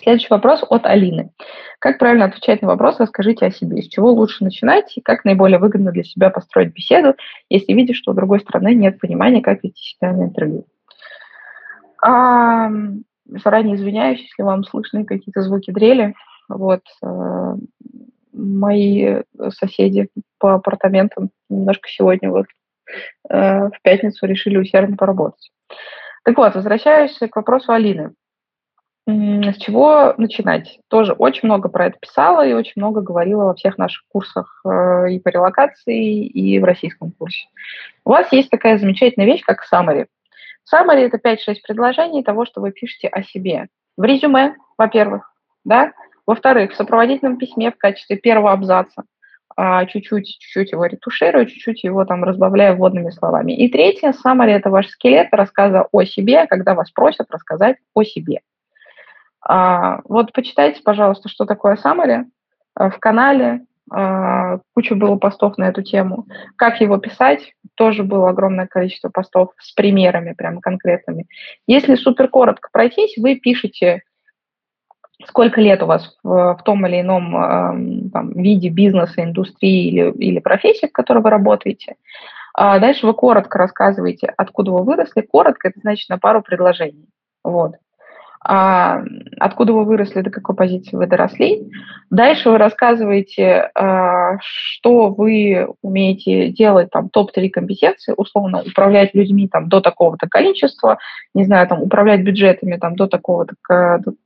Следующий вопрос от Алины. Как правильно отвечать на вопрос, расскажите о себе. С чего лучше начинать и как наиболее выгодно для себя построить беседу, если видишь, что у другой стороны нет понимания, как вести себя на интервью. А, заранее извиняюсь, если вам слышны какие-то звуки дрели. Вот. Э, мои соседи по апартаментам немножко сегодня вот э, в пятницу решили усердно поработать. Так вот, возвращаюсь к вопросу Алины. С чего начинать? Тоже очень много про это писала и очень много говорила во всех наших курсах э, и по релокации, и в российском курсе. У вас есть такая замечательная вещь, как summary. Summary – это 5-6 предложений того, что вы пишете о себе. В резюме, во-первых, да? Во-вторых, в сопроводительном письме в качестве первого абзаца чуть-чуть, чуть-чуть его ретуширую, чуть-чуть его там разбавляю вводными словами. И третье, summary – это ваш скелет рассказа о себе, когда вас просят рассказать о себе. А, вот почитайте, пожалуйста, что такое summary а, в канале, а, куча было постов на эту тему. Как его писать, тоже было огромное количество постов с примерами прямо конкретными. Если супер коротко пройтись, вы пишете, сколько лет у вас в, в том или ином э, там, виде бизнеса, индустрии или, или профессии, в которой вы работаете. А дальше вы коротко рассказываете, откуда вы выросли. Коротко – это значит на пару предложений. Вот а, откуда вы выросли, до какой позиции вы доросли. Дальше вы рассказываете, а, что вы умеете делать, там, топ-3 компетенции, условно, управлять людьми там, до такого-то количества, не знаю, там, управлять бюджетами там, до, такого-то,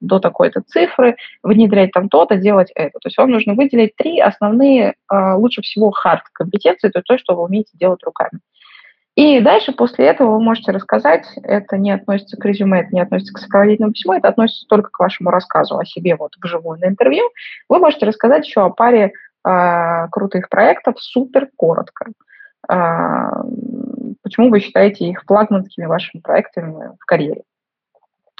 до, такой-то цифры, внедрять там то-то, делать это. То есть вам нужно выделить три основные, а, лучше всего, хард-компетенции, то есть то, что вы умеете делать руками. И дальше после этого вы можете рассказать, это не относится к резюме, это не относится к сопроводительному письму, это относится только к вашему рассказу о себе вот вживую на интервью. Вы можете рассказать еще о паре э, крутых проектов супер коротко. Э, почему вы считаете их флагманскими вашими проектами в карьере?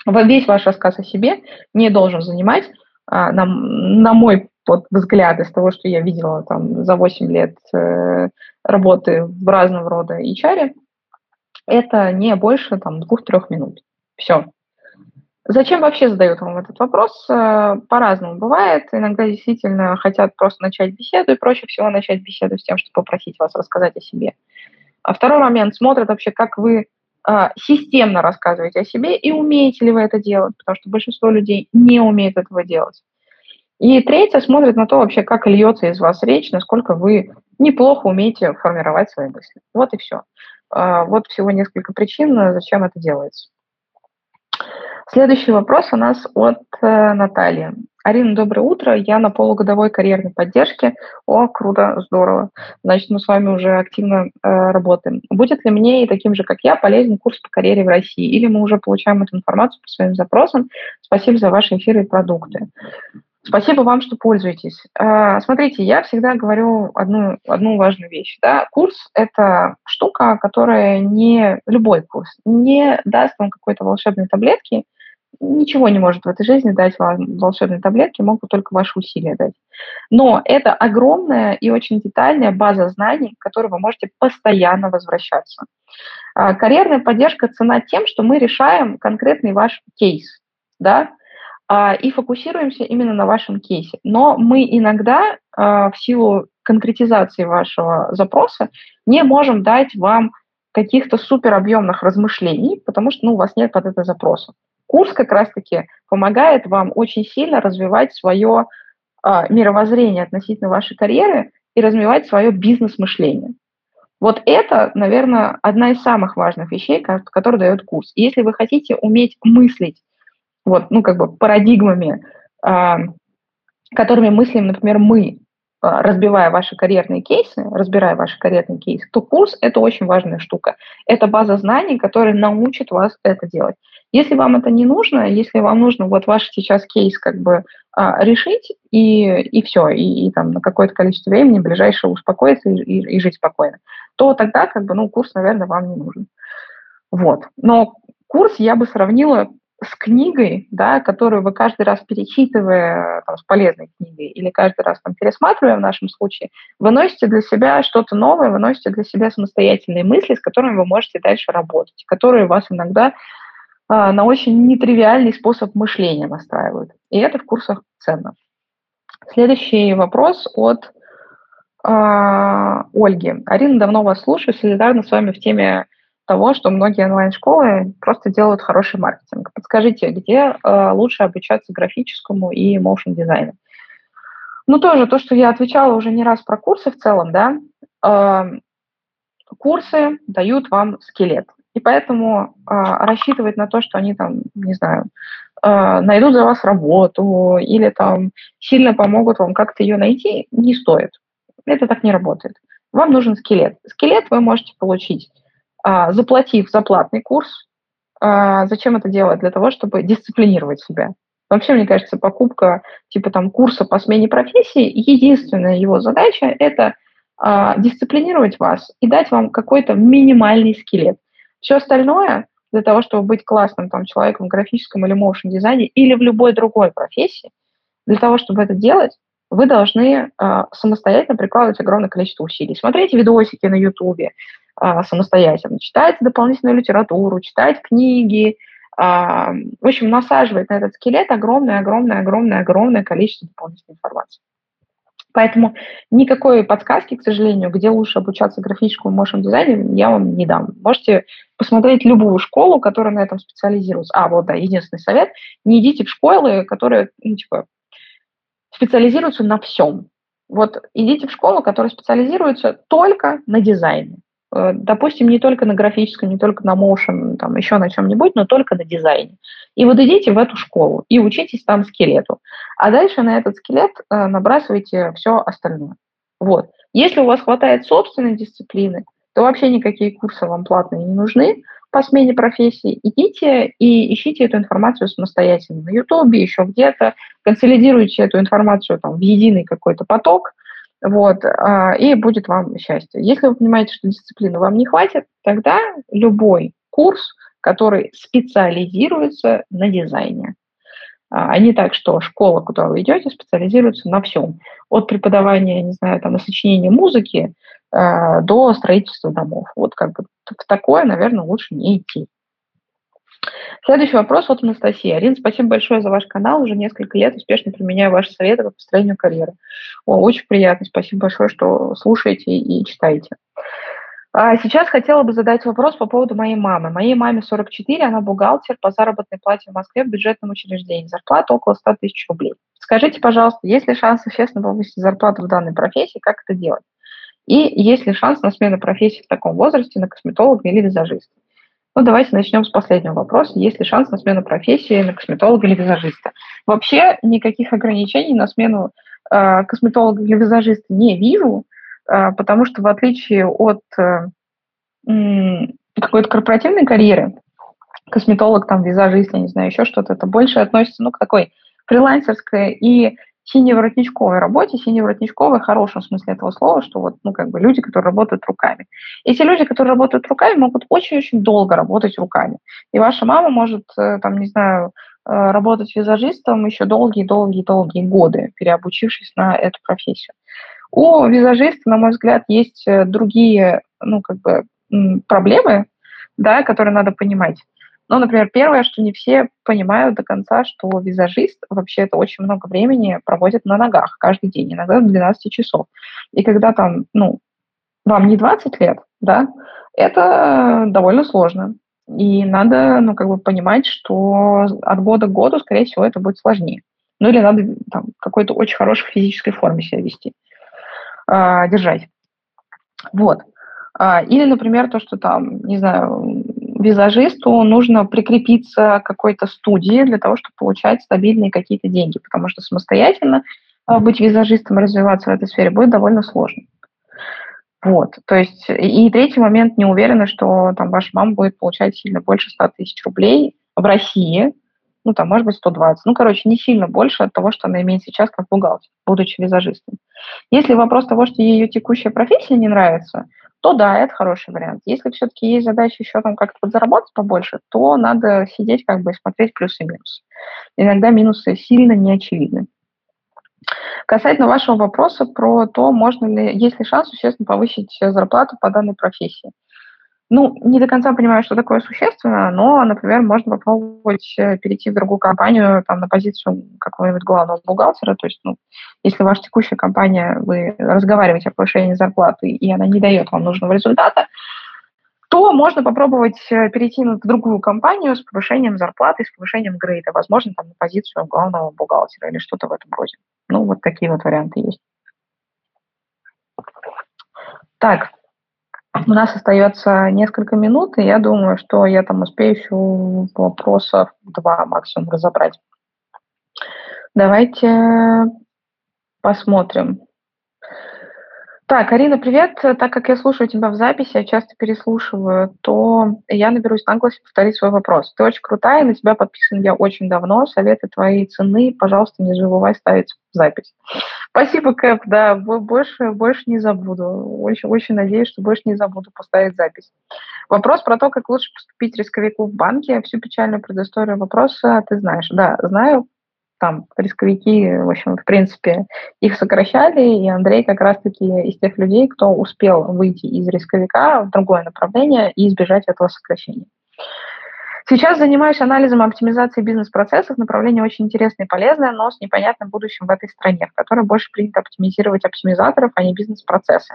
Весь ваш рассказ о себе не должен занимать, э, на, на мой вот взгляд из того, что я видела там за 8 лет э, работы в разного рода HR, это не больше там двух-трех минут. Все. Зачем вообще задают вам этот вопрос? Э, по-разному бывает. Иногда действительно хотят просто начать беседу, и проще всего начать беседу с тем, чтобы попросить вас рассказать о себе. А второй момент, смотрят вообще, как вы э, системно рассказываете о себе и умеете ли вы это делать, потому что большинство людей не умеет этого делать. И третье, смотрит на то вообще, как льется из вас речь, насколько вы неплохо умеете формировать свои мысли. Вот и все. А, вот всего несколько причин, зачем это делается. Следующий вопрос у нас от э, Натальи. Арина, доброе утро. Я на полугодовой карьерной поддержке. О, круто, здорово. Значит, мы с вами уже активно э, работаем. Будет ли мне и таким же, как я, полезен курс по карьере в России? Или мы уже получаем эту информацию по своим запросам? Спасибо за ваши эфиры и продукты. Спасибо вам, что пользуетесь. А, смотрите, я всегда говорю одну, одну важную вещь. Да? Курс – это штука, которая не, любой курс, не даст вам какой-то волшебной таблетки, ничего не может в этой жизни дать вам волшебные таблетки, могут только ваши усилия дать. Но это огромная и очень детальная база знаний, к которой вы можете постоянно возвращаться. А, карьерная поддержка цена тем, что мы решаем конкретный ваш кейс. Да? А, и фокусируемся именно на вашем кейсе. Но мы иногда а, в силу конкретизации вашего запроса не можем дать вам каких-то супер объемных размышлений, потому что ну, у вас нет под это запроса. Курс как раз-таки помогает вам очень сильно развивать свое а, мировоззрение относительно вашей карьеры и развивать свое бизнес-мышление. Вот это, наверное, одна из самых важных вещей, которые дает курс. И если вы хотите уметь мыслить вот, ну, как бы парадигмами, э, которыми мыслим, например, мы, а, разбивая ваши карьерные кейсы, разбирая ваши карьерные кейсы, то курс – это очень важная штука. Это база знаний, которая научит вас это делать. Если вам это не нужно, если вам нужно вот ваш сейчас кейс как бы а, решить и, и все, и, и там на какое-то количество времени ближайшее успокоиться и, и, и жить спокойно, то тогда как бы, ну, курс, наверное, вам не нужен. Вот. Но курс я бы сравнила с книгой, да, которую вы каждый раз перечитывая, там, с полезной книгой или каждый раз там, пересматривая в нашем случае, выносите для себя что-то новое, выносите для себя самостоятельные мысли, с которыми вы можете дальше работать, которые вас иногда э, на очень нетривиальный способ мышления настраивают. И это в курсах ценно. Следующий вопрос от э, Ольги. Арина, давно вас слушаю, солидарна с вами в теме того, что многие онлайн-школы просто делают хороший маркетинг. Подскажите, где э, лучше обучаться графическому и моушен дизайну? Ну, тоже то, что я отвечала уже не раз про курсы в целом, да, э, курсы дают вам скелет. И поэтому э, рассчитывать на то, что они там, не знаю, э, найдут за вас работу или там сильно помогут вам как-то ее найти, не стоит. Это так не работает. Вам нужен скелет. Скелет вы можете получить, заплатив за платный курс. Э, зачем это делать? Для того, чтобы дисциплинировать себя. Вообще, мне кажется, покупка типа там курса по смене профессии, единственная его задача – это а, дисциплинировать вас и дать вам какой-то минимальный скелет. Все остальное для того, чтобы быть классным там, человеком в графическом или моушен дизайне или в любой другой профессии, для того, чтобы это делать, вы должны э, самостоятельно прикладывать огромное количество усилий. Смотрите видосики на э, самостоятельно, читайте дополнительную литературу, читайте книги, э, в общем, насаживать на этот скелет огромное-огромное-огромное-огромное количество дополнительной информации. Поэтому никакой подсказки, к сожалению, где лучше обучаться графическому motion дизайну, я вам не дам. Можете посмотреть любую школу, которая на этом специализируется. А, вот, да, единственный совет. Не идите в школы, которые, ну, типа, специализируются на всем. Вот идите в школу, которая специализируется только на дизайне. Э, допустим, не только на графическом, не только на motion, там еще на чем-нибудь, но только на дизайне. И вот идите в эту школу и учитесь там скелету. А дальше на этот скелет э, набрасывайте все остальное. Вот. Если у вас хватает собственной дисциплины, то вообще никакие курсы вам платные не нужны по смене профессии. Идите и ищите эту информацию самостоятельно на YouTube, еще где-то, консолидируйте эту информацию там, в единый какой-то поток – вот, а, и будет вам счастье. Если вы понимаете, что дисциплины вам не хватит, тогда любой курс, который специализируется на дизайне. А, а не так, что школа, куда вы идете, специализируется на всем. От преподавания, не знаю, там, на сочинение музыки э, до строительства домов. Вот как бы в такое, наверное, лучше не идти. Следующий вопрос от Анастасии. Арина, спасибо большое за ваш канал. Уже несколько лет успешно применяю ваши советы по построению карьеры. О, очень приятно. Спасибо большое, что слушаете и читаете. А сейчас хотела бы задать вопрос по поводу моей мамы. Моей маме 44, она бухгалтер по заработной плате в Москве в бюджетном учреждении. Зарплата около 100 тысяч рублей. Скажите, пожалуйста, есть ли шанс честно повысить зарплату в данной профессии, как это делать? И есть ли шанс на смену профессии в таком возрасте на косметолога или визажиста? Ну, давайте начнем с последнего вопроса. Есть ли шанс на смену профессии на косметолога или визажиста? Вообще никаких ограничений на смену э, косметолога или визажиста не вижу, э, потому что в отличие от э, какой-то корпоративной карьеры, косметолог, там, визажист, я не знаю, еще что-то, это больше относится, ну, к такой фрилансерской и синеворотничковой работе, синеворотничковой в хорошем смысле этого слова, что вот, ну, как бы люди, которые работают руками. Эти люди, которые работают руками, могут очень-очень долго работать руками. И ваша мама может, э, там, не знаю, э, работать визажистом еще долгие-долгие-долгие годы, переобучившись на эту профессию. У визажиста, на мой взгляд, есть э, другие, ну, как бы, проблемы, да, которые надо понимать. Ну, например, первое, что не все понимают до конца, что визажист вообще это очень много времени проводит на ногах каждый день, иногда 12 часов. И когда там, ну, вам не 20 лет, да, это довольно сложно. И надо, ну, как бы понимать, что от года к году, скорее всего, это будет сложнее. Ну, или надо там какой-то очень хорошей физической форме себя вести, э, держать. Вот. А, или, например, то, что там, не знаю, визажисту нужно прикрепиться к какой-то студии для того, чтобы получать стабильные какие-то деньги, потому что самостоятельно а, быть визажистом развиваться в этой сфере будет довольно сложно. Вот, то есть, и третий момент, не уверена, что там ваша мама будет получать сильно больше 100 тысяч рублей в России, ну, там, может быть, 120. Ну, короче, не сильно больше от того, что она имеет сейчас как бухгалтер, будучи визажистом. Если вопрос того, что ей ее текущая профессия не нравится – то да, это хороший вариант. Если все-таки есть задача еще там как-то подзаработать побольше, то надо сидеть как бы и смотреть плюсы и минусы. Иногда минусы сильно не очевидны. Касательно вашего вопроса про то, можно ли, есть ли шанс существенно повысить зарплату по данной профессии. Ну, не до конца понимаю, что такое существенно, но, например, можно попробовать э, перейти в другую компанию там, на позицию какого-нибудь главного бухгалтера. То есть, ну, если ваша текущая компания, вы разговариваете о повышении зарплаты, и она не дает вам нужного результата, то можно попробовать э, перейти на другую компанию с повышением зарплаты, с повышением грейда, возможно, там на позицию главного бухгалтера или что-то в этом роде. Ну, вот такие вот варианты есть. Так, у нас остается несколько минут, и я думаю, что я там успею еще вопросов два максимум разобрать. Давайте посмотрим. Так, Арина, привет. Так как я слушаю тебя в записи, я часто переслушиваю, то я наберусь наглости повторить свой вопрос. Ты очень крутая, на тебя подписан я очень давно. Советы твои цены, пожалуйста, не забывай ставить в запись. Спасибо, Кэп, да, больше, больше не забуду. Очень, очень надеюсь, что больше не забуду поставить запись. Вопрос про то, как лучше поступить рисковику в банке. Всю печальную предысторию вопроса ты знаешь. Да, знаю, там рисковики, в общем, в принципе, их сокращали, и Андрей как раз-таки из тех людей, кто успел выйти из рисковика в другое направление и избежать этого сокращения. Сейчас занимаюсь анализом оптимизации бизнес-процессов. Направление очень интересное и полезное, но с непонятным будущим в этой стране, в которой больше принято оптимизировать оптимизаторов, а не бизнес-процессы.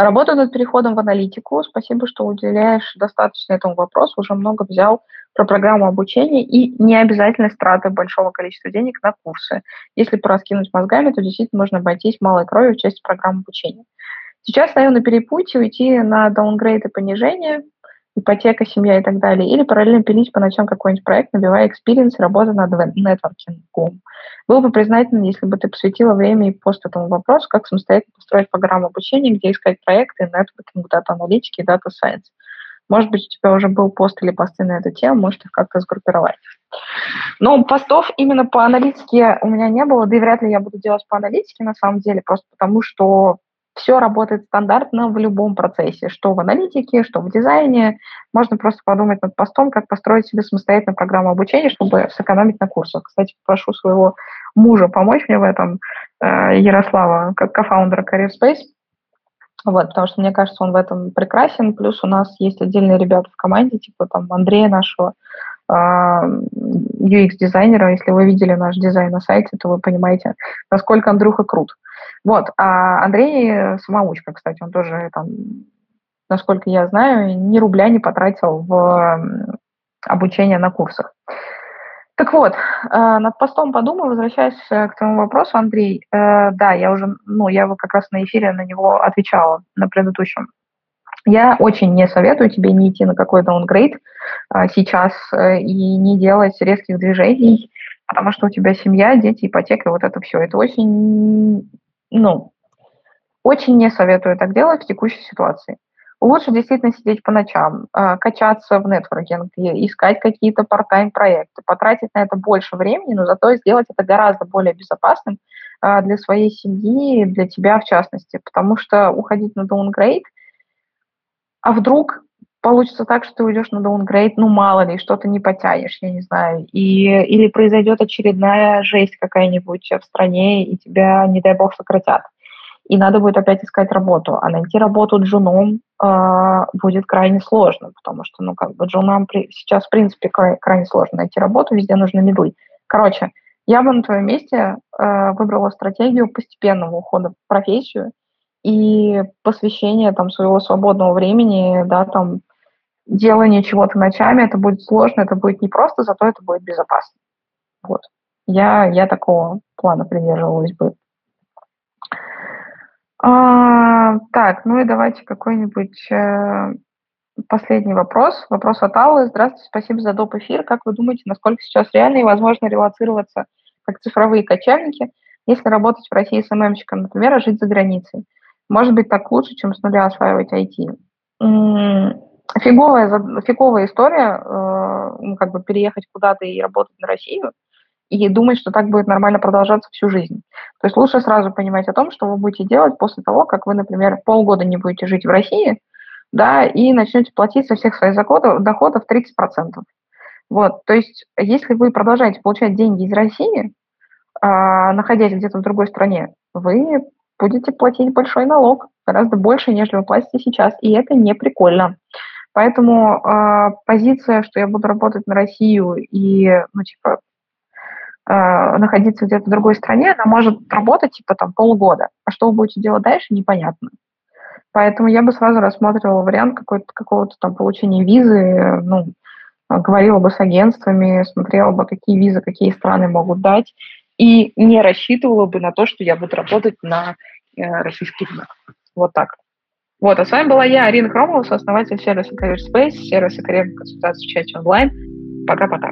Работаю над переходом в аналитику. Спасибо, что уделяешь достаточно этому вопросу. Уже много взял про программу обучения и не обязательно траты большого количества денег на курсы. Если пораскинуть мозгами, то действительно можно обойтись малой кровью в части программы обучения. Сейчас стою на перепутье, уйти на downgrade и понижение, ипотека, семья и так далее, или параллельно пилить по ночам какой-нибудь проект, набивая experience, работа над нетворкингом. Был бы признателен, если бы ты посвятила время и пост этому вопросу, как самостоятельно построить программу обучения, где искать проекты, нетворкинг, data-аналитики и data science. Может быть, у тебя уже был пост или посты на эту тему, может их как-то сгруппировать. Но постов именно по аналитике у меня не было, да и вряд ли я буду делать по аналитике на самом деле, просто потому что все работает стандартно в любом процессе, что в аналитике, что в дизайне. Можно просто подумать над постом, как построить себе самостоятельно программу обучения, чтобы сэкономить на курсах. Кстати, прошу своего мужа помочь мне в этом, э, Ярослава, как кофаундера Career Space. Вот, потому что мне кажется, он в этом прекрасен. Плюс у нас есть отдельные ребята в команде, типа там Андрея нашего, UX-дизайнера. Если вы видели наш дизайн на сайте, то вы понимаете, насколько Андрюха крут. Вот. А Андрей самоучка, кстати, он тоже там, насколько я знаю, ни рубля не потратил в обучение на курсах. Так вот, э, над постом подумай, возвращаясь э, к твоему вопросу, Андрей, э, да, я уже, ну, я как раз на эфире на него отвечала, на предыдущем. Я очень не советую тебе не идти на какой-то даунгрейд сейчас и не делать резких движений, потому что у тебя семья, дети, ипотека, вот это все. Это очень, ну, очень не советую так делать в текущей ситуации. Лучше действительно сидеть по ночам, а, качаться в нетворкинг, искать какие-то part-time проекты, потратить на это больше времени, но зато сделать это гораздо более безопасным а, для своей семьи, для тебя в частности, потому что уходить на downgrade, а вдруг получится так, что ты уйдешь на downgrade, ну мало ли, что-то не потянешь, я не знаю, и, или произойдет очередная жесть какая-нибудь в стране, и тебя, не дай бог, сократят и надо будет опять искать работу. А найти работу джуном э, будет крайне сложно, потому что, ну, как бы джунам при, сейчас, в принципе, край, крайне сложно найти работу, везде нужны медлы. Короче, я бы на твоем месте э, выбрала стратегию постепенного ухода в профессию и посвящения там своего свободного времени, да, там, делание чего-то ночами, это будет сложно, это будет непросто, зато это будет безопасно. Вот. Я, я такого плана придерживалась бы. А, так, ну и давайте какой-нибудь э, последний вопрос. Вопрос от Аллы. Здравствуйте, спасибо за доп. эфир. Как вы думаете, насколько сейчас реально и возможно релацироваться как цифровые кочевники, если работать в России с ММщиком, например, а жить за границей? Может быть, так лучше, чем с нуля осваивать IT? Фиговая, фиговая история, э, ну, как бы переехать куда-то и работать на Россию – и думать, что так будет нормально продолжаться всю жизнь. То есть лучше сразу понимать о том, что вы будете делать после того, как вы, например, полгода не будете жить в России, да, и начнете платить со всех своих доходов, доходов 30%. Вот, то есть если вы продолжаете получать деньги из России, а, находясь где-то в другой стране, вы будете платить большой налог, гораздо больше, нежели вы платите сейчас, и это не прикольно. Поэтому э, позиция, что я буду работать на Россию и, ну, типа, Э, находиться где-то в другой стране, она может работать типа там полгода. А что вы будете делать дальше, непонятно. Поэтому я бы сразу рассматривала вариант какого-то там получения визы, ну, говорила бы с агентствами, смотрела бы, какие визы, какие страны могут дать, и не рассчитывала бы на то, что я буду работать на э, российский рынок. Вот так. Вот, а с вами была я, Арина Хромова, сооснователь сервиса Career Space, сервиса карьерной консультации в чате онлайн. Пока-пока.